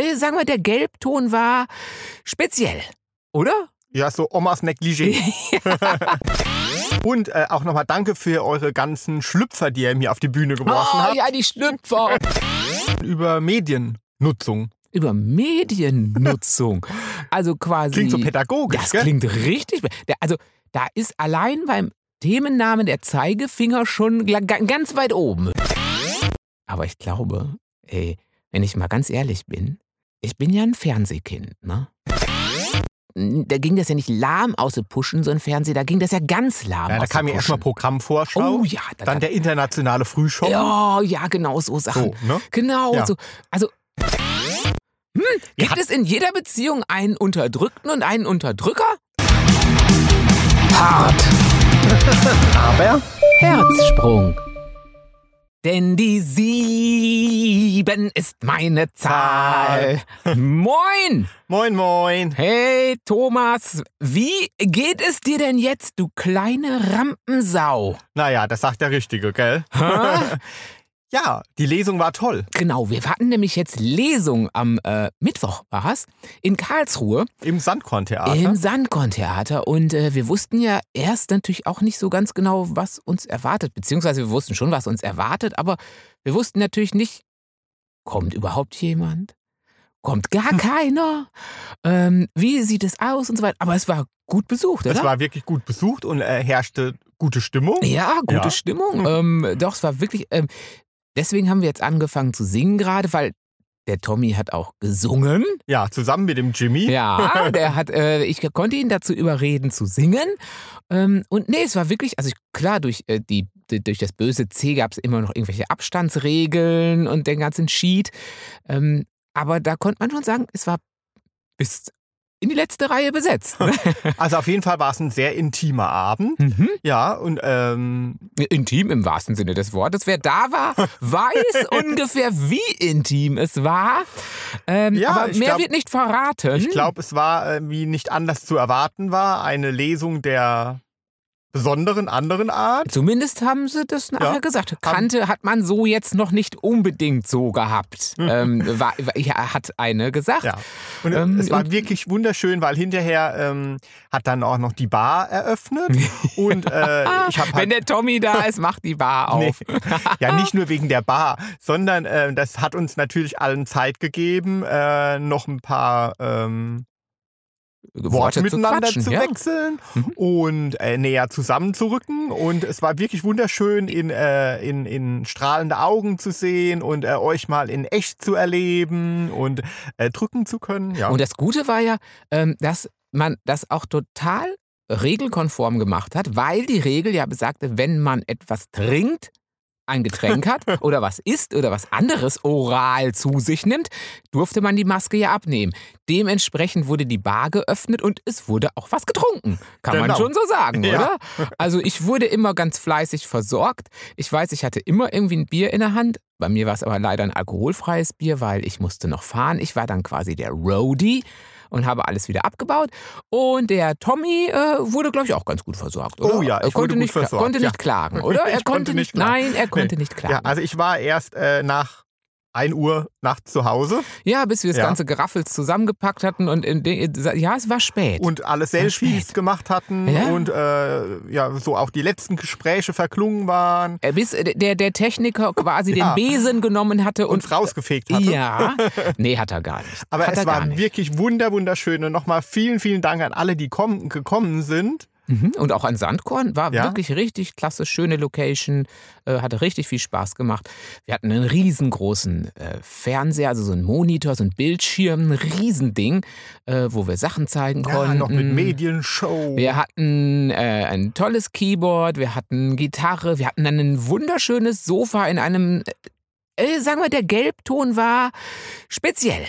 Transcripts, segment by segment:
äh, sagen wir, der Gelbton war speziell, oder? Ja, so Omas Negligé. Und äh, auch nochmal danke für eure ganzen Schlüpfer, die ihr mir auf die Bühne geworfen oh, habt. ja, die Schlüpfer. Über Mediennutzung. Über Mediennutzung. Also quasi. Klingt so pädagogisch, Das gell? klingt richtig. Also, da ist allein beim Themennamen der Zeigefinger schon ganz weit oben. Aber ich glaube, ey, wenn ich mal ganz ehrlich bin, ich bin ja ein Fernsehkind, ne? Da ging das ja nicht lahm aus dem Pushen, so ein Fernseher, da ging das ja ganz lahm Ja, da kam ja erstmal. Programmvorschau. Oh ja, da Dann der internationale Frühschoppen. Ja, ja, genau so Sachen. So, ne? Genau Ja. so. Also, hm, gibt es in jeder Beziehung einen Unterdrückten und einen Unterdrücker? Hart. Aber Herzsprung. Denn die sieben ist meine Zahl. Moin! Moin, moin. Hey Thomas, wie geht es dir denn jetzt, du kleine Rampensau? Naja, das sagt der Richtige, gell? Ja, die Lesung war toll. genau, wir hatten nämlich jetzt Lesung am äh, Mittwoch, war's, in Karlsruhe. Im Sandkorntheater. Im Sandkorn-Theater. Und äh, wir wussten ja erst natürlich auch nicht so ganz genau, was uns erwartet. Beziehungsweise wir wussten schon, was uns erwartet, aber wir wussten natürlich nicht, kommt überhaupt jemand? Kommt gar keiner? Ähm, wie sieht es aus und so weiter? Aber es war gut besucht, oder? Es war wirklich gut besucht und äh, herrschte gute Stimmung. ja, gute Ja. Stimmung. Ähm, doch, es war wirklich. Ähm, deswegen haben wir jetzt angefangen zu singen gerade, weil der Tommy hat auch gesungen. Ja, zusammen mit dem Jimmy. Ja, der hat, äh, ich konnte ihn dazu überreden zu singen. Ähm, und nee, es war wirklich, also ich, klar, durch, äh, die, durch das böse C gab es immer noch irgendwelche Abstandsregeln und den ganzen Sheet. Ähm, aber da konnte man schon sagen, es war bis in die letzte Reihe besetzt. Also auf jeden Fall war es ein sehr intimer Abend. mhm. Ja, und ähm, Intim im wahrsten Sinne des Wortes. Wer da war, weiß ungefähr, wie intim es war. Ähm, Ja, aber mehr glaub- wird nicht verraten. ich glaube, es war, äh, wie nicht anders zu erwarten war, eine Lesung der besonderen, anderen Art. Zumindest haben sie das nachher Ja. gesagt. Kannte hat man so jetzt noch nicht unbedingt so gehabt. ähm, war, ja, hat eine gesagt. Ja. Und Ähm, es war und- wirklich wunderschön, weil hinterher ähm, hat dann auch noch die Bar eröffnet. und äh, ich habe Wenn halt. der Tommy da ist, macht die Bar Nee. auf. Ja, nicht nur wegen der Bar, sondern äh, das hat uns natürlich allen Zeit gegeben, äh, noch ein paar ähm, Worte zu miteinander zu ja. wechseln Mhm. und äh, näher zusammenzurücken. Und es war wirklich wunderschön, in, äh, in, in strahlende Augen zu sehen und äh, euch mal in echt zu erleben und äh, drücken zu können. Ja. Und das Gute war ja, ähm, dass man das auch total regelkonform gemacht hat, weil die Regel ja besagte, wenn man etwas trinkt, ein Getränk hat oder was isst oder was anderes oral zu sich nimmt, durfte man die Maske ja abnehmen. Dementsprechend wurde die Bar geöffnet und es wurde auch was getrunken. Kann man Genau. schon so sagen, Ja. oder? Also ich wurde immer ganz fleißig versorgt. Ich weiß, ich hatte immer irgendwie ein Bier in der Hand. Bei mir war es aber leider ein alkoholfreies Bier, weil ich musste noch fahren. Ich war dann quasi der Roadie und habe alles wieder abgebaut. Und der Tommy äh, wurde, glaube ich, auch ganz gut versorgt. Oder? Oh ja, er ich konnte nicht, versorgt, konnte ja. nicht klagen, oder? Er konnte nicht klagen. Nein, er konnte nicht klagen. ja, also ich war erst äh, nach 1 Uhr nachts zu Hause Ja, bis wir das Ja. ganze Geraffels zusammengepackt hatten und in den, ja, es war spät. und alle. Selfies gemacht hatten Ja. und äh, ja, so auch die letzten Gespräche verklungen waren Äh, bis äh, der, der Techniker quasi Ja. den Besen genommen hatte und, und rausgefegt hatte. Ja, nee, hat er gar nicht. Aber hat es war wirklich wunder, wunderschön. Und nochmal vielen, vielen Dank an alle, die kommen, gekommen sind. Mhm. Und auch an Sandkorn war Ja. wirklich richtig klasse, schöne Location, äh, hatte richtig viel Spaß gemacht. Wir hatten einen riesengroßen äh, Fernseher, also so einen Monitor, so ein Bildschirm, ein Riesending, äh, wo wir Sachen zeigen Ja, konnten. noch mit Medienshow. Wir hatten ein tolles Keyboard, wir hatten Gitarre, wir hatten dann ein wunderschönes Sofa in einem, sagen wir, der Gelbton war speziell,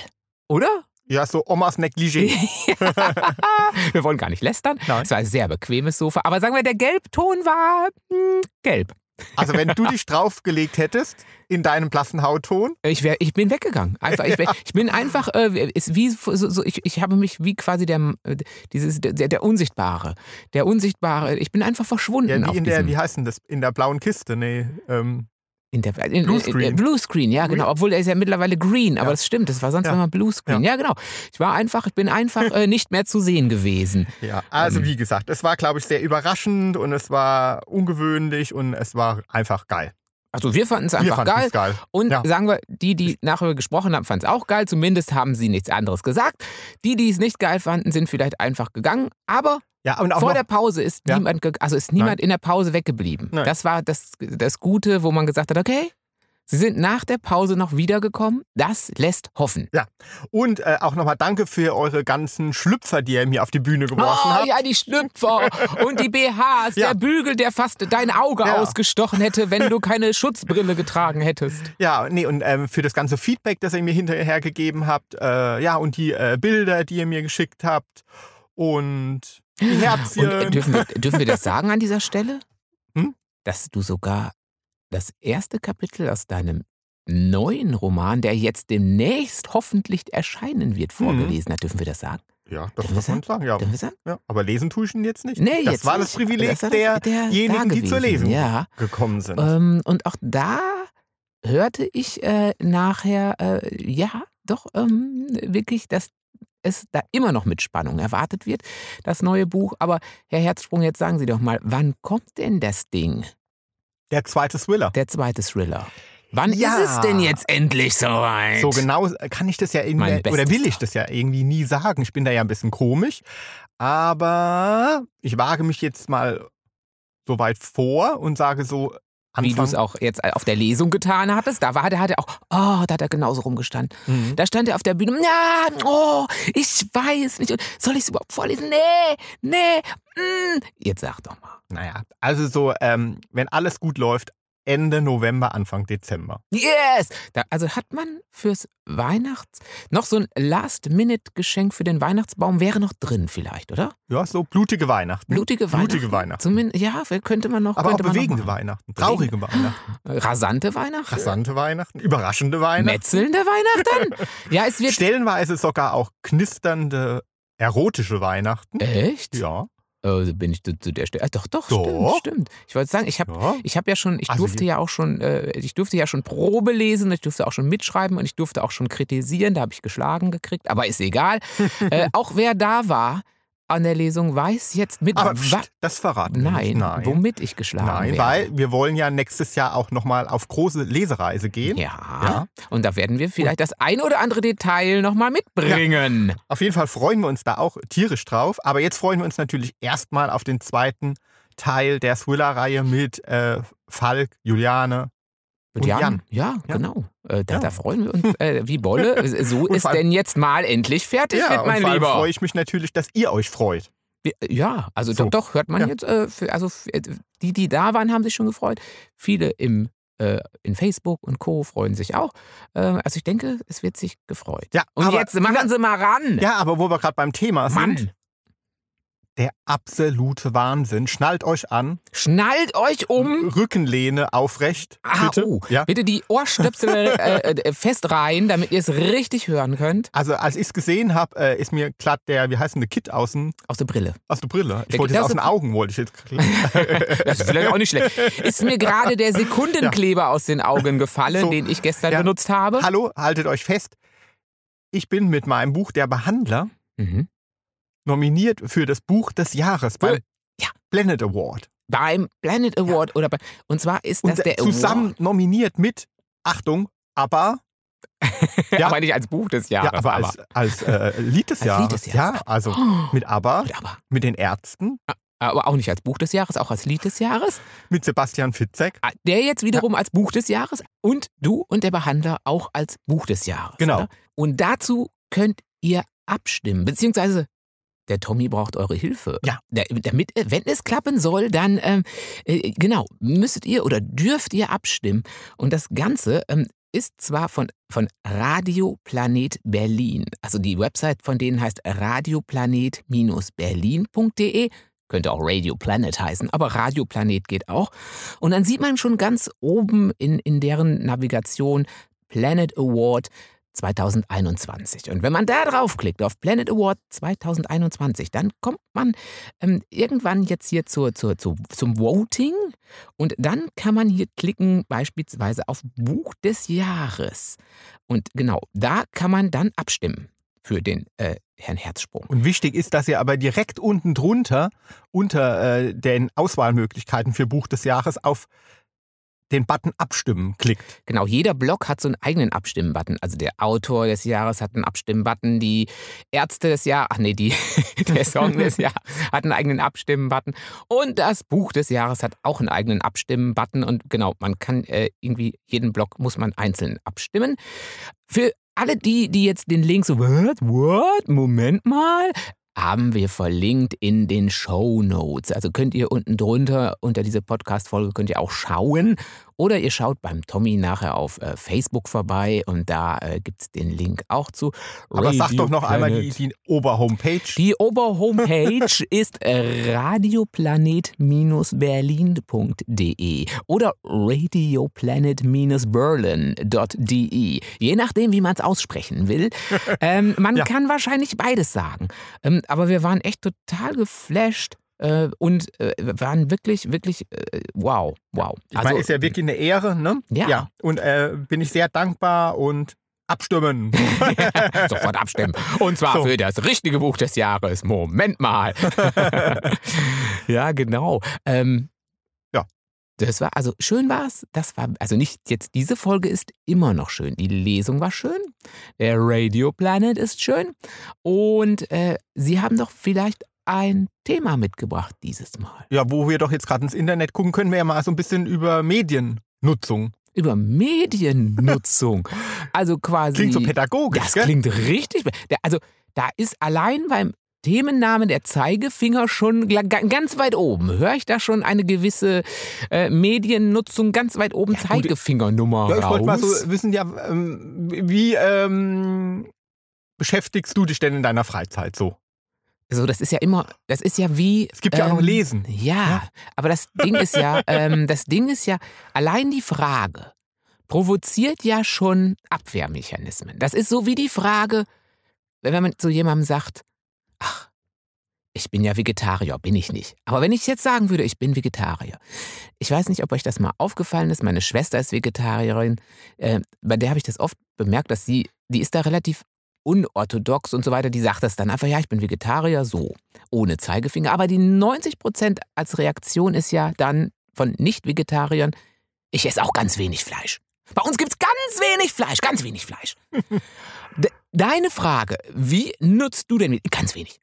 oder? Ja, so Omas Negligé. wir wollen gar nicht lästern. Nein. Es war ein sehr bequemes Sofa, aber sagen wir, der Gelbton war hm, gelb. Also wenn du dich draufgelegt hättest in deinem blassen Hautton, Ich, wär, ich bin weggegangen. Einfach, ich, wär, ich bin einfach, äh, ist wie, so, so, ich, ich habe mich wie quasi der, dieses, der, der Unsichtbare. Der Unsichtbare, ich bin einfach verschwunden. ja, wie in der, wie heißt denn das? In der blauen Kiste, nee. Ähm, In der, in, Bluescreen. In, in, Bluescreen, ja, genau. Obwohl er ist ja mittlerweile green, aber Ja. das stimmt, das war sonst Ja. immer Bluescreen. Ja. genau. Ich war einfach, ich bin einfach äh, nicht mehr zu sehen gewesen. Ja, also Ähm. wie gesagt, es war, glaube ich, sehr überraschend und es war ungewöhnlich und es war einfach geil. Also wir fanden es einfach geil. geil. Und Ja. sagen wir, die, die nachher gesprochen haben, fanden es auch geil. Zumindest haben sie nichts anderes gesagt. Die, die es nicht geil fanden, sind vielleicht einfach gegangen. Aber Ja, und vor noch, der Pause ist Ja. niemand, also ist niemand in der Pause weggeblieben. Nein. Das war das, das Gute, wo man gesagt hat, okay, sie sind nach der Pause noch wiedergekommen. Das lässt hoffen. und äh, auch nochmal danke für eure ganzen Schlüpfer, die ihr mir auf die Bühne geworfen Oh habt. ja, die Schlüpfer und die BHs, Ja. der Bügel, der fast dein Auge Ja. ausgestochen hätte, wenn du keine Schutzbrille getragen hättest. Ja, nee, und ähm, für das ganze Feedback, das ihr mir hinterher gegeben habt, äh, ja, und die äh, Bilder, die ihr mir geschickt habt und Und Herzchen. äh, dürfen, wir, dürfen wir das sagen an dieser Stelle? Hm? Dass du sogar das erste Kapitel aus deinem neuen Roman, der jetzt demnächst hoffentlich erscheinen wird, Mhm. vorgelesen hast. Dürfen wir das sagen? ja, das muss man sagen, ja. Dürfen wir sagen? ja. Aber lesen tue ich ihn jetzt nicht. Nee, das jetzt war das. Privileg Das das- derjenigen, die zur gewesen, Lesung Ja. gekommen sind. Ähm, und auch da hörte ich äh, nachher, äh, ja, doch ähm, wirklich, dass es da immer noch mit Spannung erwartet wird, das neue Buch. Aber Herr Herzsprung, jetzt sagen Sie doch mal, wann kommt denn das Ding, Der zweite Thriller. der zweite Thriller? Wann Ja. ist es denn jetzt endlich soweit? So genau kann ich das ja irgendwie, oder will ich das ja irgendwie nie sagen. Ich bin da ja ein bisschen komisch. Aber ich wage mich jetzt mal so weit vor und sage so, Wie du Anfang. es auch jetzt auf der Lesung getan hattest. Da war der, hat er auch, oh, da hat er genauso rumgestanden. Mhm. Da stand er auf der Bühne, ja, oh, ich weiß nicht. Soll ich es überhaupt vorlesen? Nee, nee, mm. Jetzt sag doch mal. Naja, also so, ähm, wenn alles gut läuft, Ende November, Anfang Dezember. Yes! Da, also hat man fürs Weihnachts... Noch so ein Last-Minute-Geschenk für den Weihnachtsbaum wäre noch drin vielleicht, oder? Ja, so blutige Weihnachten. Blutige Weihnachten. Blutige Weihnachten. Zumindest, ja, könnte man noch... Aber auch bewegende. Weihnachten. Traurige Weihnachten. Rasante Weihnachten? Rasante Weihnachten. Überraschende Weihnachten. Metzelnde Weihnachten? ja, es wird... Stellenweise sogar auch knisternde, erotische Weihnachten. Echt? Ja. Also bin ich zu, zu der Stelle... Ah, doch, doch, Doch. stimmt, stimmt. Ich wollte sagen, ich habe ja. Ich habe ja schon, ich Also durfte ja auch schon, äh, ich durfte ja schon Probe lesen, ich durfte auch schon mitschreiben und ich durfte auch schon kritisieren. Da habe ich geschlagen gekriegt, aber ist egal. äh, auch wer da war an der Lesung, weiß jetzt mit Aber pst, das verraten wir Nein, nicht. Nein. womit ich geschlagen Nein, werde. weil wir wollen ja nächstes Jahr auch nochmal auf große Lesereise gehen. ja. Ja. und da werden wir vielleicht das ein oder andere Detail nochmal mitbringen. Auf jeden Fall freuen wir uns da auch tierisch drauf. Aber jetzt freuen wir uns natürlich erstmal auf den zweiten Teil der Thriller-Reihe mit äh, Falk, Juliane. Und Und Jan, Jan. ja, Ja. genau. Äh, da, Ja. da freuen wir uns äh, wie Bolle. So Und ist allem- denn jetzt mal endlich fertig ja, mit und mein vor allem Lieber. freue ich mich natürlich, dass ihr euch freut. Wir- Ja, also So. doch, doch, hört man Ja. jetzt. Äh, für, also äh, die, die da waren, haben sich schon gefreut. Viele im, äh, in Facebook und Co. freuen sich auch. Äh, also ich denke, es wird sich gefreut. Ja, Und aber, jetzt machen Sie mal ran. Ja, aber wo wir gerade beim Thema sind, Mann, der absolute Wahnsinn. Schnallt euch an, schnallt euch um. Rückenlehne aufrecht. Ah, bitte. oh. Ja. Bitte die Ohrstöpsel äh, äh, fest rein, damit ihr es richtig hören könnt. Also als ich es gesehen habe, äh, ist mir glatt der, wie heißt denn, der Kit aus, dem, Aus der Brille. aus der Brille. Ich Der wollte jetzt aus den Augen, wollte ich jetzt. Das ist vielleicht auch nicht schlecht. Ist mir gerade der Sekundenkleber aus den Augen gefallen, So. den ich gestern Ja. benutzt habe. Hallo, haltet euch fest. Ich bin mit meinem Buch Der Behandler Mhm. Nominiert für das Buch des Jahres beim Ja. Planet Award. Beim Planet Award oder bei, und zwar ist das Und der zusammen Award. nominiert mit, Achtung, aber, ja. aber nicht als Buch des Jahres. ja, aber als, als äh, Lied des Als Jahres. Lied des Jahres. Ja, also Oh, mit aber, und aber, mit den Ärzten, aber auch nicht als Buch des Jahres, auch als Lied des Jahres. mit Sebastian Fitzek. Ah, Der jetzt wiederum als Buch des Jahres und du und der Behandler auch als Buch des Jahres. Genau. Oder? Und dazu könnt ihr abstimmen, beziehungsweise der Tommy braucht eure Hilfe. Ja. Der, damit, äh, wenn es klappen soll, dann ähm, äh, genau müsstet ihr oder dürft ihr abstimmen. Und das Ganze ähm, ist zwar von, von Radio Planet Berlin. Also die Website von denen heißt radioplanet-berlin.de. Könnte auch Radio Planet heißen, aber Radio Planet geht auch. Und dann sieht man schon ganz oben in, in deren Navigation Planet Award 2021. Und wenn man da draufklickt auf Planet Award 2021, dann kommt man ähm, irgendwann jetzt hier zur, zur, zur, zum Voting und dann kann man hier klicken beispielsweise auf Buch des Jahres. Und genau, da kann man dann abstimmen für den äh, Herrn Herzsprung. Und wichtig ist, dass ihr aber direkt unten drunter, unter äh, den Auswahlmöglichkeiten für Buch des Jahres, auf den Button Abstimmen klickt. Genau, jeder Blog hat so einen eigenen Abstimmen-Button. Also der Autor des Jahres hat einen Abstimmen-Button, die Ärzte des Jahres, ach nee, die, der Song des Jahres hat einen eigenen Abstimmen-Button und das Buch des Jahres hat auch einen eigenen Abstimmen-Button und genau, man kann äh, irgendwie, jeden Blog muss man einzeln abstimmen. Für alle die, die jetzt den Link so, what, what, Moment mal, haben wir verlinkt in den Show Notes. Also könnt ihr unten drunter unter diese Podcast-Folge könnt ihr auch schauen oder ihr schaut beim Tommy nachher auf äh, Facebook vorbei und da äh, gibt es den Link auch zu. Aber Radio sag doch noch einmal die, Planet. die Oberhomepage. Die Oberhomepage ist äh, radioplanet-berlin.de oder radioplanet-berlin.de. Je nachdem, wie man es aussprechen will. Ähm, man Ja. kann wahrscheinlich beides sagen. Ähm, aber wir waren echt total geflasht. Äh, und äh, waren wirklich, wirklich, äh, wow, wow. Ich meine, ist ja wirklich eine Ehre, ne? Also Ja. Und äh, bin ich sehr dankbar und abstimmen. Sofort abstimmen. Und zwar So. für das richtige Buch des Jahres. Moment mal. ja, genau. Ähm, Ja. Das war, also schön war es. Das war, also nicht jetzt, diese Folge ist immer noch schön. Die Lesung war schön. Der Radio Planet ist schön. Und äh, Sie haben doch vielleicht ein Thema mitgebracht dieses Mal. ja, wo wir doch jetzt gerade ins Internet gucken, können wir ja mal so ein bisschen über Mediennutzung. Über Mediennutzung. Also quasi. Klingt so pädagogisch, Das gell? klingt richtig. Also da ist allein beim Themenname der Zeigefinger schon ganz weit oben. Höre ich da schon eine gewisse äh, Mediennutzung ganz weit oben gut, Zeigefingernummer Ja, ich wollte mal so wissen, ja, ähm, wie ähm, beschäftigst du dich denn in deiner Freizeit so? So, das ist ja immer, das ist ja wie. Es gibt ja auch noch ähm, Lesen. Ja, Ja. aber das Ding ist ja, ähm, das Ding ist ja, allein die Frage provoziert ja schon Abwehrmechanismen. Das ist so wie die Frage, wenn man zu jemandem sagt, ach, ich bin ja Vegetarier, bin ich nicht. Aber wenn ich jetzt sagen würde, ich bin Vegetarier, ich weiß nicht, ob euch das mal aufgefallen ist, meine Schwester ist Vegetarierin, äh, bei der habe ich das oft bemerkt, dass sie, die ist da relativ unorthodox und so weiter, die sagt das dann einfach, ja, ich bin Vegetarier, so, ohne Zeigefinger. Aber die 90 Prozent als Reaktion ist ja dann von Nicht-Vegetariern, ich esse auch ganz wenig Fleisch. Bei uns gibt es ganz wenig Fleisch, ganz wenig Fleisch. De deine Frage, wie nutzt du denn? Ganz wenig.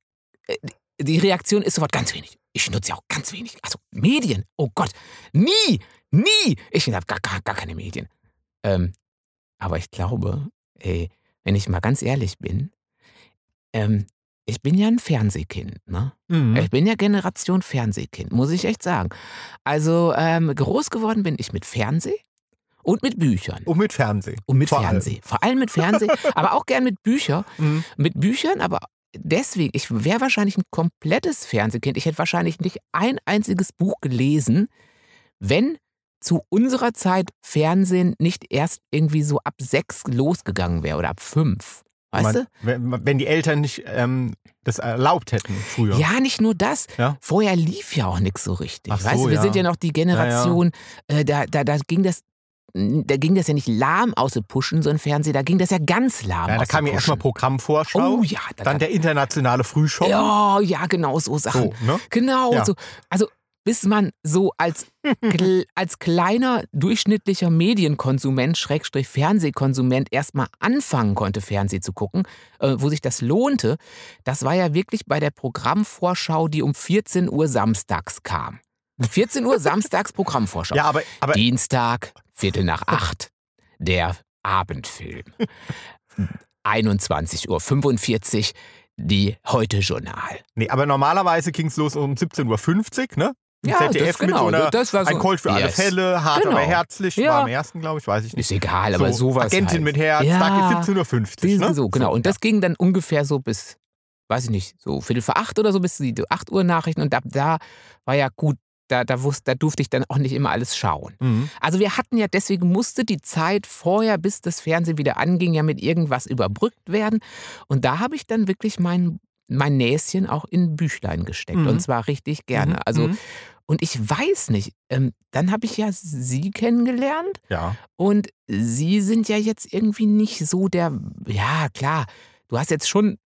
Äh, Die Reaktion ist sofort ganz wenig. Ich nutze ja auch ganz wenig. Also Medien, oh Gott, nie, nie. Ich habe gar, gar, gar keine Medien. Ähm, aber ich glaube, ey, wenn ich mal ganz ehrlich bin, ähm, ich bin ja ein Fernsehkind, ne? Mhm. Ich bin ja Generation Fernsehkind, muss ich echt sagen. Also ähm, groß geworden bin ich mit Fernseh und mit Büchern. Und mit Fernsehen. Und mit vor allem. Fernseh. Vor allem mit Fernseh, aber auch gern mit Büchern. Mhm. Mit Büchern, aber deswegen, ich wäre wahrscheinlich ein komplettes Fernsehkind. Ich hätte wahrscheinlich nicht ein einziges Buch gelesen, wenn zu unserer Zeit Fernsehen nicht erst irgendwie so ab sechs losgegangen wäre oder ab fünf. Weißt Man, du? wenn, wenn die Eltern nicht ähm, das erlaubt hätten früher. Ja, nicht nur das. Ja. Vorher lief ja auch nichts so richtig. Ach so, weißt du, wir ja. sind ja noch die Generation, Äh, da, da, da ging das. Da ging das ja nicht lahm aus dem Pushen, so ein Fernseher, da ging das ja ganz lahm Ja, da kam ja erstmal. Programmvorschau, Oh ja, da, dann der internationale Frühschoppen. Ja, ja, genau so Sachen. So, ne? Genau Ja. so. Also bis man so als, als kleiner durchschnittlicher Medienkonsument, Schrägstrich Fernsehkonsument erstmal anfangen konnte, Fernsehen zu gucken, äh, wo sich das lohnte, das war ja wirklich bei der Programmvorschau, die um 14 Uhr samstags kam. 14 Uhr samstags Programmvorschau. Ja, aber, aber Dienstag, Viertel nach acht, der Abendfilm. 21.45 Uhr, die Heute-Journal. nee, aber normalerweise ging es los um 17.50 Uhr, ne? Ja, ZDF das, genau, mit so einer, das war so, ein Colt für alle Yes. Fälle, hart Genau. aber herzlich, Ja. war am ersten, glaube ich, weiß ich nicht. Ist egal, aber so, sowas. Agentin halt. mit Herz, Ja. Tag 17.50 Uhr, ne? So, genau. Und das ging dann ungefähr so bis, weiß ich nicht, so Viertel vor acht oder so bis die 8 Uhr Nachrichten. Und ab da war ja gut, da, da, wusste, da durfte ich dann auch nicht immer alles schauen. Mhm. Also wir hatten ja, deswegen musste die Zeit vorher, bis das Fernsehen wieder anging, ja mit irgendwas überbrückt werden. Und da habe ich dann wirklich mein, mein Näschen auch in Büchlein gesteckt. Mhm. Und zwar richtig gerne. Mhm. Also, Mhm. und ich weiß nicht, ähm, dann habe ich ja Sie kennengelernt. Ja. Und Sie sind ja jetzt irgendwie nicht so der, ja klar, du hast jetzt schon,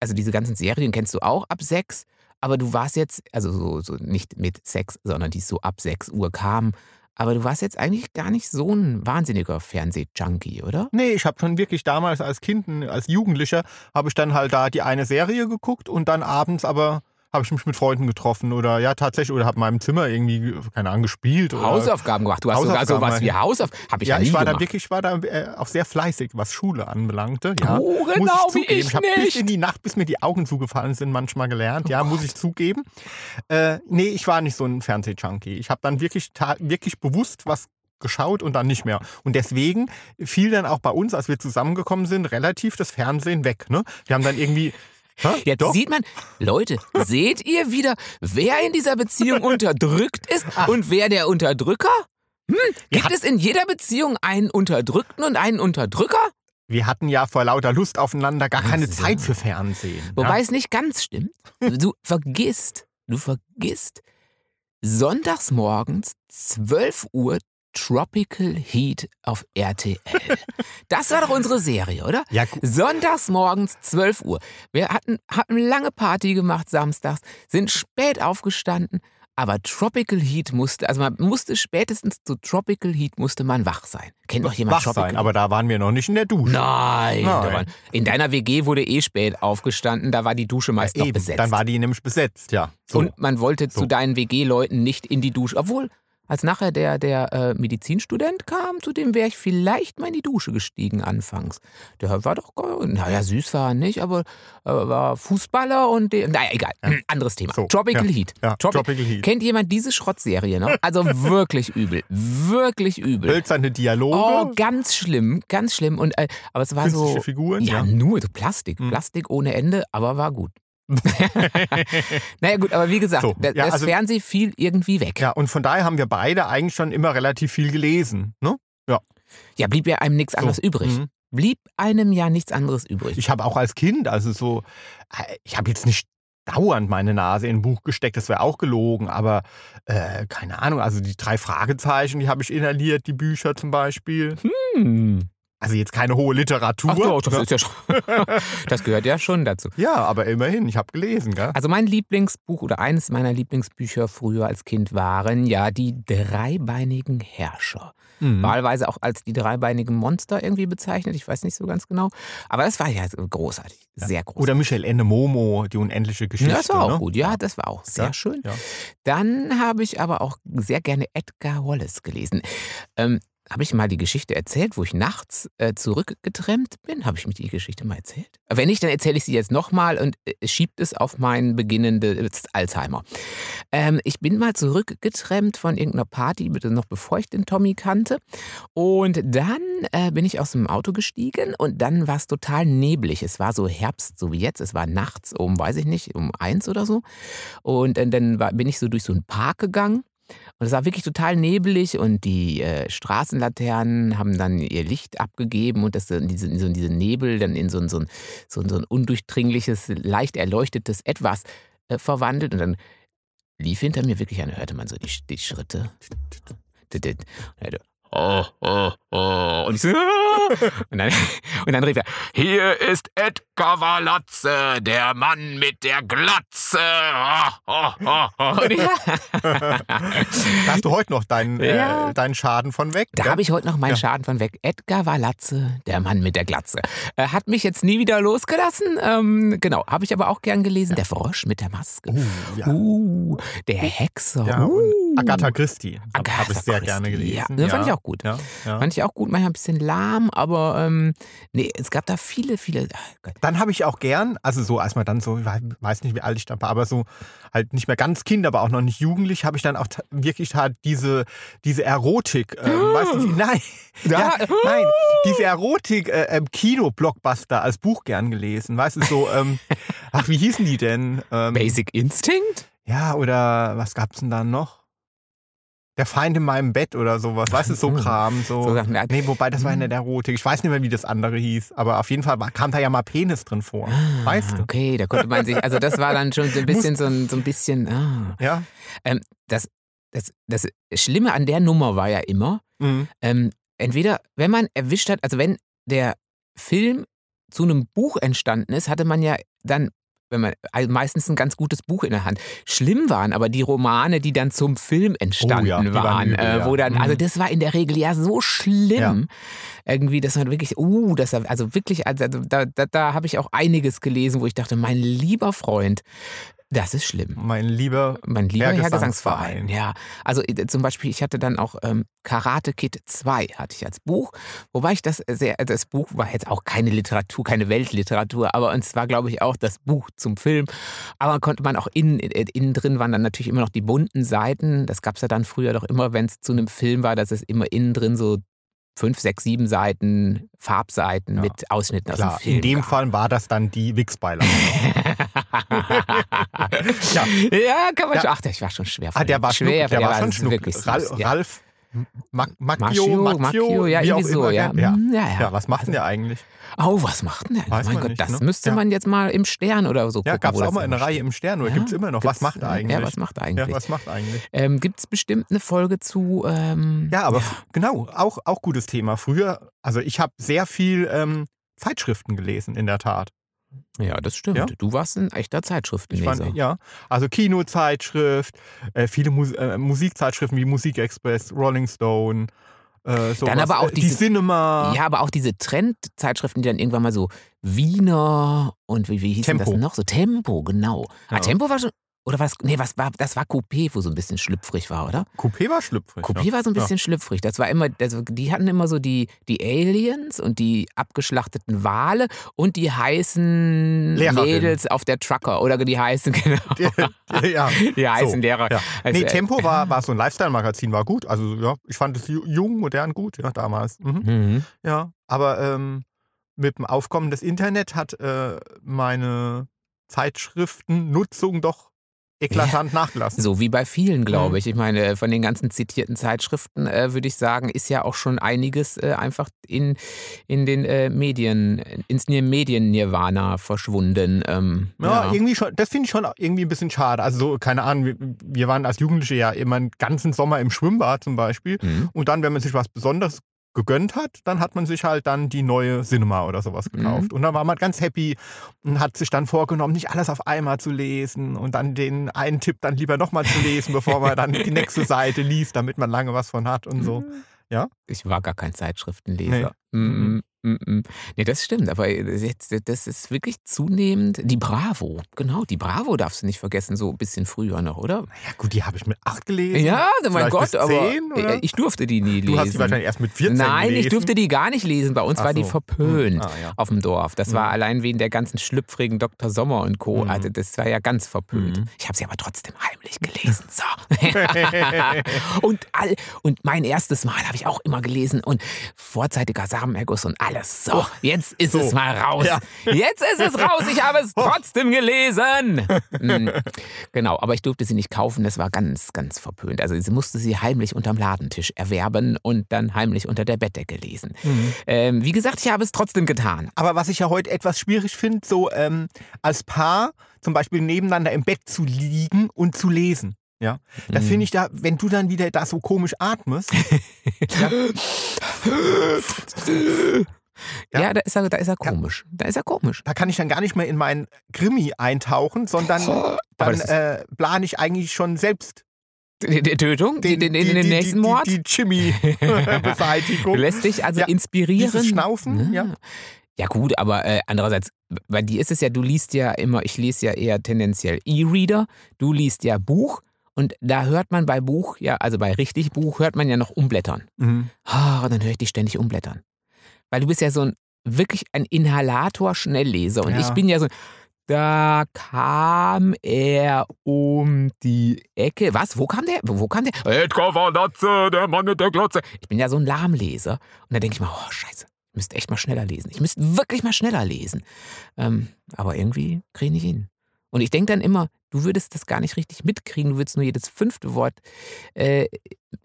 also diese ganzen Serien kennst du auch ab sechs, aber du warst jetzt, also so, so nicht mit Sex, sondern die so ab sechs Uhr kamen, aber du warst jetzt eigentlich gar nicht so ein wahnsinniger Fernsehjunkie, oder? Nee, ich habe schon wirklich damals als Kind, als Jugendlicher, habe ich dann halt da die eine Serie geguckt und dann abends aber habe ich mich mit Freunden getroffen oder ja tatsächlich oder habe in meinem Zimmer irgendwie, keine Ahnung, gespielt. Oder, Hausaufgaben gemacht. Du hast sogar sowas wie Hausaufgaben. Habe ich ja, ja, ich war da gemacht. wirklich, ich war da äh, auch sehr fleißig, was Schule anbelangte. Ja, Oh, muss genau, ich wie zugeben. ich habe bis in die Nacht, bis mir die Augen zugefallen sind, manchmal gelernt. Oh Ja, muss ich zugeben. Äh, nee, ich war nicht so ein Fernsehjunkie. Ich habe dann wirklich, wirklich bewusst was geschaut und dann nicht mehr. Und deswegen fiel dann auch bei uns, als wir zusammengekommen sind, relativ das Fernsehen weg. Ne? Wir haben dann irgendwie. Hä? Jetzt Doch. sieht man, Leute, seht ihr wieder, wer in dieser Beziehung unterdrückt ist und wer der Unterdrücker? Hm, gibt Ja. es in jeder Beziehung einen Unterdrückten und einen Unterdrücker? Wir hatten ja vor lauter Lust aufeinander gar keine so. Zeit für Fernsehen. Wobei ja? es nicht ganz stimmt. Du vergisst, du vergisst, sonntags morgens 12 Uhr Tropical Heat auf RTL. Das war doch unsere Serie, oder? Ja, gu- Sonntags morgens 12 Uhr. Wir hatten, hatten lange Party gemacht samstags, sind spät aufgestanden, aber Tropical Heat musste, also man musste spätestens zu Tropical Heat musste man wach sein. Kennt doch jemand wach Tropical sein, aber da waren wir noch nicht in der Dusche. Nein, Nein. Waren, in deiner WG wurde eh spät aufgestanden, da war die Dusche meist noch Eben, besetzt. Dann war die nämlich besetzt, ja. So. Und man wollte So. zu deinen WG-Leuten nicht in die Dusche. Obwohl, als nachher der, der äh, Medizinstudent kam, zu dem wäre ich vielleicht mal in die Dusche gestiegen anfangs. Der war doch, naja, süß war er nicht, aber äh, war Fußballer und, der, naja, egal, anderes Thema. So, Tropical ja. Heat. Ja, Tropi- Tropical Heat. Kennt jemand diese Schrottserie noch? Also wirklich übel, wirklich übel. Hölzerne Dialoge, Oh, ganz schlimm, ganz schlimm. Und, äh, aber es war künstliche so, Figuren. ja, Ja. nur so Plastik, Hm. Plastik ohne Ende, aber war gut. naja gut, aber wie gesagt, So, ja, das also- Fernsehen fiel irgendwie weg. ja, und von daher haben wir beide eigentlich schon immer relativ viel gelesen. Ne? Ja, blieb ja einem nichts anderes übrig. Mhm. Blieb einem ja nichts anderes übrig. Ich habe auch als Kind, also so, äh, ich habe jetzt nicht dauernd meine Nase in ein Buch gesteckt, das wäre auch gelogen, aber äh, keine Ahnung, also die drei Fragezeichen, die habe ich inhaliert, die Bücher zum Beispiel. Hm. Also jetzt keine hohe Literatur. Ach doch, das, ne? ja schon, das gehört ja schon dazu. Ja, aber immerhin, ich habe gelesen, gell? Also mein Lieblingsbuch oder eines meiner Lieblingsbücher früher als Kind waren ja die dreibeinigen Herrscher. Mhm. Wahlweise auch als die dreibeinigen Monster irgendwie bezeichnet. Ich weiß nicht so ganz genau. Aber das war ja großartig. Sehr großartig. Oder Michel Ende Momo, die unendliche Geschichte. ja, das war auch ne? gut. Ja, das war auch sehr Ja, schön. ja. Dann habe ich aber auch sehr gerne Edgar Wallace gelesen. Ähm, habe ich mal die Geschichte erzählt, wo ich nachts äh, zurückgetrennt bin? Habe ich mir die Geschichte mal erzählt? Wenn nicht, dann erzähle ich sie jetzt nochmal und äh, schiebt es auf mein beginnendes Alzheimer. Ähm, ich bin mal zurückgetrennt von irgendeiner Party, noch bevor ich den Tommy kannte. Und dann äh, bin ich aus dem Auto gestiegen und dann war es total neblig. Es war so Herbst, so wie jetzt. Es war nachts um, weiß ich nicht, um eins oder so. Und äh, dann war, bin ich so durch so einen Park gegangen. Und es war wirklich total neblig und die äh, Straßenlaternen haben dann ihr Licht abgegeben und das diese, so diese Nebel dann in so ein, so, so, so ein undurchdringliches, leicht erleuchtetes Etwas äh, verwandelt. Und dann lief hinter mir wirklich eine, hörte man so die, die Schritte. Und hörte, Oh, oh, oh. Und ich so, und, dann, und dann rief er, hier ist Edgar Walatze, der Mann mit der Glatze. Oh, oh, oh, oh. Und ich, Da hast du heute noch deinen, Ja. äh, deinen Schaden von weg. Da gell? habe ich heute noch meinen Ja. Schaden von weg. Edgar Walatze, der Mann mit der Glatze. Äh, hat mich jetzt nie wieder losgelassen. Ähm, genau, habe ich aber auch gern gelesen. Der Frosch mit der Maske. Uh, ja. Uh, der Hexer. ja, uh. Agatha Christie habe Agatha ich sehr Christie. gerne gelesen. Ja, das fand ich auch gut. Ja, ja. Fand ich auch gut, manchmal ein bisschen lahm, aber ähm, nee, es gab da viele, viele. Gott. Dann habe ich auch gern, also so, als man dann so, ich weiß nicht, wie alt ich da war, aber so halt nicht mehr ganz Kind, aber auch noch nicht jugendlich, habe ich dann auch wirklich halt diese, diese Erotik, äh, weißt du, nein, ja, nein, diese Erotik äh, ähm, Kino-Blockbuster als Buch gern gelesen, weißt du, so, ähm, ach, wie hießen die denn? Ähm, Basic Instinct? ja, oder was gab's denn da noch? Der Feind in meinem Bett oder sowas. Weißt du, so Kram. So. So Sachen, nee, wobei, das war ja nicht Erotik. Ich weiß nicht mehr, wie das andere hieß. Aber auf jeden Fall kam da ja mal Penis drin vor. Weißt Ah, du? Okay, da konnte man sich, also das war dann schon so ein bisschen so ein, so ein bisschen, ah. Ja. Ähm, das, das, das Schlimme an der Nummer war ja immer, Mhm. ähm, entweder, wenn man erwischt hat, also wenn der Film zu einem Buch entstanden ist, hatte man ja dann, wenn man also meistens ein ganz gutes Buch in der Hand. Schlimm waren aber die Romane, die dann zum Film entstanden Oh ja, waren waren, übel, äh, wo ja. dann, also Mhm. das war in der Regel ja so schlimm, irgendwie, dass man wirklich, uh, das war- also wirklich, also da, da, da habe ich auch einiges gelesen, wo ich dachte, mein lieber Freund, das ist schlimm. Mein lieber. Mein lieber Herr. Ja, also äh, zum Beispiel, ich hatte dann auch ähm, Karate Kid 2 hatte ich als Buch, wobei ich das sehr, das Buch war jetzt auch keine Literatur, keine Weltliteratur, aber es war, glaube ich, auch das Buch zum Film. Aber konnte man auch innen, äh, innen drin waren dann natürlich immer noch die bunten Seiten. Das gab es ja dann früher doch immer, wenn es zu einem Film war, dass es immer innen drin so fünf, sechs, sieben Seiten, Farbseiten Ja, mit Ausschnitten aus Klar, dem Film. in dem gab. Fall war das dann die Wix-Beilage. ja. ja, kann man Ja. schon. Ach, der war schon schwer. ah, der war schwer, schnuck, der, war schon schnuck. wirklich süß, Ralf, ja. Ralf Ma Macchio, Macchio, ja, irgendwie so, ja. der- ja. Hm, ja, ja. Ja, was macht denn der eigentlich? Oh, was macht denn der? Weiß mein Gott, nicht, das ne? müsste Ja. man jetzt mal im Stern oder so Ja, gucken. gab es auch mal eine Reihe steht. im Stern oder Ja, gibt es immer noch? was macht er eigentlich? Ja, was macht er Ja, eigentlich? was macht eigentlich? ähm, Gibt es bestimmt eine Folge zu. Ähm, Ja, aber genau, auch, auch gutes Thema. Früher, also ich habe sehr viel ähm, Zeitschriften gelesen, in der Tat. Ja, das stimmt. Ja. Du warst ein echter Ich Zeitschriftenleser. fand, ja, also Kinozeitschrift, äh, viele Mus äh, Musikzeitschriften wie Musikexpress, Rolling Stone, äh, sowas. Dann aber auch äh, die diese- Cinema. Ja, aber auch diese Trendzeitschriften, die dann irgendwann mal so Wiener und wie, wie hieß denn das Tempo. noch? So Tempo, genau. Ah, Ja. Tempo war schon. Oder was? Nee, was war, das war Coupé, wo so ein bisschen schlüpfrig war, oder? Coupé war schlüpfrig. Coupé ja. war so ein Ja. bisschen schlüpfrig. Das war immer, also die hatten immer so die, die Aliens und die abgeschlachteten Wale und die heißen Lehrerin. Mädels auf der Trucker oder die heißen, genau, ja. die heißen So, Lehrer. Ja. Also, nee, äh, Tempo war, war so ein Lifestyle-Magazin, war gut. Also ja, ich fand es ju- jung, modern gut, ja, damals. Mhm. Mhm. Ja, aber ähm, mit dem Aufkommen des Internet hat äh, meine Zeitschriftennutzung doch eklatant nachgelassen. So wie bei vielen, glaube Mhm. ich. Ich meine, von den ganzen zitierten Zeitschriften äh, würde ich sagen, ist ja auch schon einiges äh, einfach in, in den äh, Medien, ins Medien-Nirvana verschwunden. Ähm, Ja, irgendwie schon, das finde ich schon irgendwie ein bisschen schade. Also, so, keine Ahnung, wir, wir waren als Jugendliche ja immer einen ganzen Sommer im Schwimmbad zum Beispiel. Mhm. Und dann, wenn man sich was Besonderes gegönnt hat, dann hat man sich halt dann die neue Cinema oder sowas gekauft. Und dann war man ganz happy und hat sich dann vorgenommen, nicht alles auf einmal zu lesen und dann den einen Tipp dann lieber nochmal zu lesen, bevor man dann die nächste Seite liest, damit man lange was von hat und so. Ich war gar kein Zeitschriftenleser. Nee. Mm. Nee, das stimmt. Aber jetzt, das ist wirklich zunehmend. Die Bravo, genau, die Bravo darfst du nicht vergessen, so ein bisschen früher noch, oder? Ja gut, die habe ich mit acht gelesen. Ja, mein Vielleicht Gott, aber zehn, oder? ich durfte die nie lesen. Du hast die wahrscheinlich erst mit 14 Nein, gelesen. ich durfte die gar nicht lesen. Bei uns Ach war die so. verpönt. Hm, ah, ja. Auf dem Dorf. Das war Mhm. allein wegen der ganzen schlüpfrigen Dr. Sommer und Co. Mhm. Also das war ja ganz verpönt. Mhm. Ich habe sie aber trotzdem heimlich gelesen. So. und, all, und mein erstes Mal habe ich auch immer gelesen und vorzeitiger Samenerguss und alles. So, jetzt ist so. es mal raus. Ja. Jetzt ist es raus. Ich habe es trotzdem gelesen. Mhm. Genau, aber ich durfte sie nicht kaufen. Das war ganz, ganz verpönt. Also sie musste sie heimlich unterm Ladentisch erwerben und dann heimlich unter der Bettdecke lesen. Mhm. Ähm, wie gesagt, ich habe es trotzdem getan. Aber was ich ja heute etwas schwierig finde, so ähm, als Paar zum Beispiel nebeneinander im Bett zu liegen und zu lesen. Ja, das Mhm. finde ich da, wenn du dann wieder da so komisch atmest. ja, Ja, Ja. da, ist er, da ist er komisch. Da ist er komisch. da kann ich dann gar nicht mehr in meinen Krimi eintauchen, sondern dann äh, plane ich eigentlich schon selbst Die, die Tötung? den, den, den, den, die, nächsten die, Mord? Die, Jimmy-Beseitigung. Du lässt dich also Ja, inspirieren. Schnaufen, ja. Ja gut, aber äh, andererseits, bei dir ist es ja, du liest ja immer, ich lese ja eher tendenziell E-Reader, du liest ja Buch und da hört man bei Buch, ja, also bei richtig Buch hört man ja noch umblättern. Mhm. Und dann höre ich dich ständig umblättern. Weil du bist ja so ein, wirklich ein Inhalator-Schnellleser und Ja. ich bin ja so, da kam er um die Ecke. Was? Wo kam der? Wo kam der? Edgar Latze, der Mann mit der Glotze. Ich bin ja so ein Lahmleser. Und da denke ich mal, oh Scheiße, ich müsste echt mal schneller lesen. Ich müsste wirklich mal schneller lesen. Ähm, aber irgendwie kriege ich hin. Und ich denke dann immer, du würdest das gar nicht richtig mitkriegen, du würdest nur jedes fünfte Wort äh,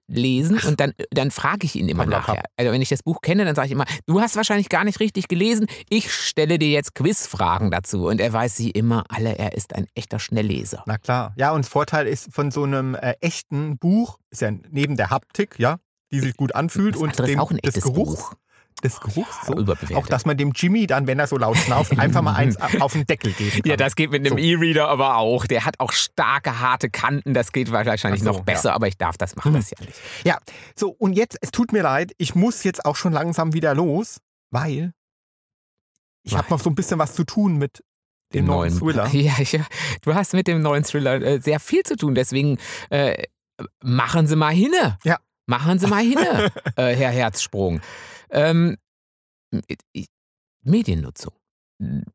lesen und dann, dann frage ich ihn immer Blablabla. nachher. Also wenn ich das Buch kenne, dann sage ich immer, du hast wahrscheinlich gar nicht richtig gelesen, ich stelle dir jetzt Quizfragen dazu. Und er weiß sie immer alle, er ist ein echter Schnellleser. Na klar. Ja, und Vorteil ist von so einem äh, echten Buch, ist ja neben der Haptik, ja, die sich gut anfühlt Das und andere ist dem, auch ein echtes Geruchs. Buch. Des Geruchs. So. Auch, dass man dem Jimmy dann, wenn er so laut schnauft, einfach mal eins auf den Deckel geben kann. Ja, das geht mit einem So. E-Reader aber auch. Der hat auch starke, harte Kanten. Das geht wahrscheinlich so, noch besser, ja. aber ich darf das machen, Hm. das ja nicht. Ja, so und jetzt, es tut mir leid, ich muss jetzt auch schon langsam wieder los, weil ich habe noch so ein bisschen was zu tun mit dem neuen Thriller. Ja, ich, du hast mit dem neuen Thriller äh, sehr viel zu tun. Deswegen äh, machen Sie mal hinne. Ja. Machen Sie mal hinne, äh, Herr Herzsprung. Ähm, Mediennutzung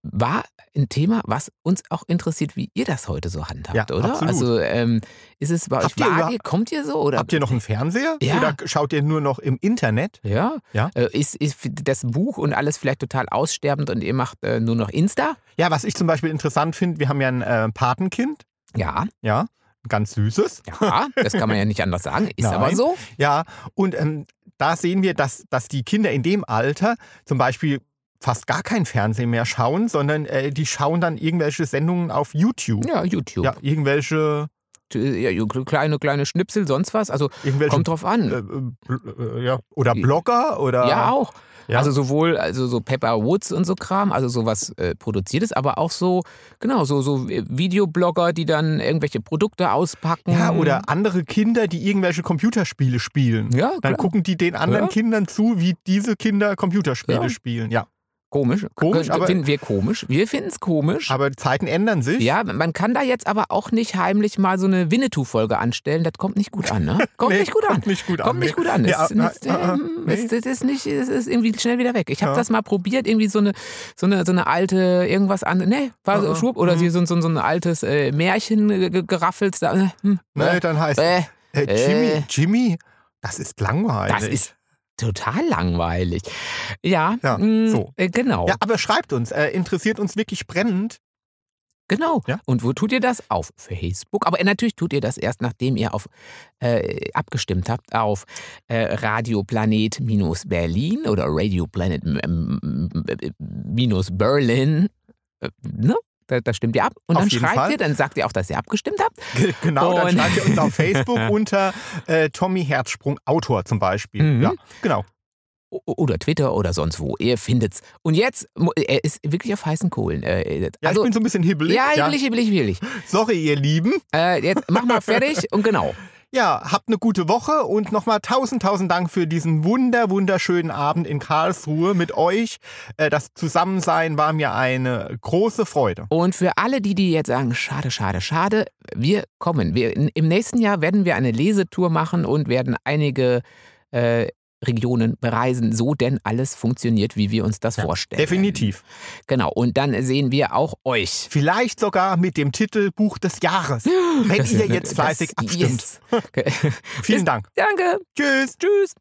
war ein Thema, was uns auch interessiert, wie ihr das heute so handhabt, Ja, oder? absolut. Also ähm, ist es bei euch Habt ihr vage? überhaupt- Kommt ihr so? Oder? Habt ihr noch einen Fernseher? Ja. Oder schaut ihr nur noch im Internet? Ja. Ja. Äh, ist, ist das Buch und alles vielleicht total aussterbend und ihr macht äh, nur noch Insta? Ja, was ich zum Beispiel interessant finde, wir haben ja ein äh, Patenkind, Ja, ja, ganz süßes. ja, das kann man ja nicht anders sagen. Ist Nein. aber so. Ja, und ähm, da sehen wir, dass, dass die Kinder in dem Alter zum Beispiel fast gar kein Fernsehen mehr schauen, sondern äh, die schauen dann irgendwelche Sendungen auf YouTube. Ja, YouTube. Ja, irgendwelche, Ja, jo- kleine, kleine Schnipsel, sonst was. Also kommt drauf äh, an. äh, bl- äh, ja. oder Blogger oder ja, auch. Ja. Also sowohl also so Pepper Woods und so Kram, also sowas äh, produziertes, aber auch so, genau, so, so äh, Videoblogger, die dann irgendwelche Produkte auspacken. ja, oder andere Kinder, die irgendwelche Computerspiele spielen. Ja, Dann klar. gucken die den anderen Ja. Kindern zu, wie diese Kinder Computerspiele Ja. spielen. Ja. Komisch. Komisch, aber- Finden wir komisch. Wir finden es komisch. Aber Zeiten ändern sich. Ja, man kann da jetzt aber auch nicht heimlich mal so eine Winnetou-Folge anstellen. Das kommt nicht gut an, ne? Kommt Nee, nicht gut an. kommt nicht gut an, Kommt nee. nicht gut an. Ja, Es ist, nee. es- es ist nicht, es ist irgendwie schnell wieder weg. Ich habe Ja. das mal probiert, irgendwie so eine, so eine, so eine alte, irgendwas an, ne, war so Äh, schwupp, oder mhm. so, so, so ein altes äh, Märchen ge- geraffelt. Da, äh, hm, Ne, äh, dann heißt äh, äh, Jimmy, äh. Jimmy, das ist langweilig. das ist total langweilig. Ja, Ja, mh, so. äh, genau. Ja, aber schreibt uns, äh, interessiert uns wirklich brennend. Genau. Ja. Und wo tut ihr das? Auf Facebook. Aber natürlich tut ihr das erst, nachdem ihr auf, äh, abgestimmt habt auf äh, Radioplanet-Berlin oder Radioplanet ähm, minus Berlin. Äh, ne? Da, da stimmt ihr ab. Und Auf dann schreibt Fall. ihr, dann sagt ihr auch, dass ihr abgestimmt habt. Genau, dann Und- schreibt ihr uns auf Facebook unter äh, Tommy Herzsprung Autor zum Beispiel. Mhm. Ja, genau. Oder Twitter oder sonst wo. Ihr findet's. Und jetzt, er ist wirklich auf heißen Kohlen. Äh, Ja, also, ich bin so ein bisschen hibbelig. ja, hibbelig, hibbelig, hibbelig. Sorry, ihr Lieben. Äh, jetzt mach mal fertig und genau. Ja, habt eine gute Woche und nochmal tausend, tausend Dank für diesen wunder, wunderschönen Abend in Karlsruhe mit euch. Äh, das Zusammensein war mir eine große Freude. Und für alle, die, die jetzt sagen, schade, schade, schade, wir kommen. Wir, Im nächsten Jahr werden wir eine Lesetour machen und werden einige äh, Regionen bereisen, so denn alles funktioniert, wie wir uns das vorstellen. Definitiv. Genau. Und dann sehen wir auch euch. Vielleicht sogar mit dem Titel Buch des Jahres. Wenn Das- ihr jetzt das- fleißig abstimmt. Yes. Okay. Vielen Dank. Danke. Tschüss. Tschüss.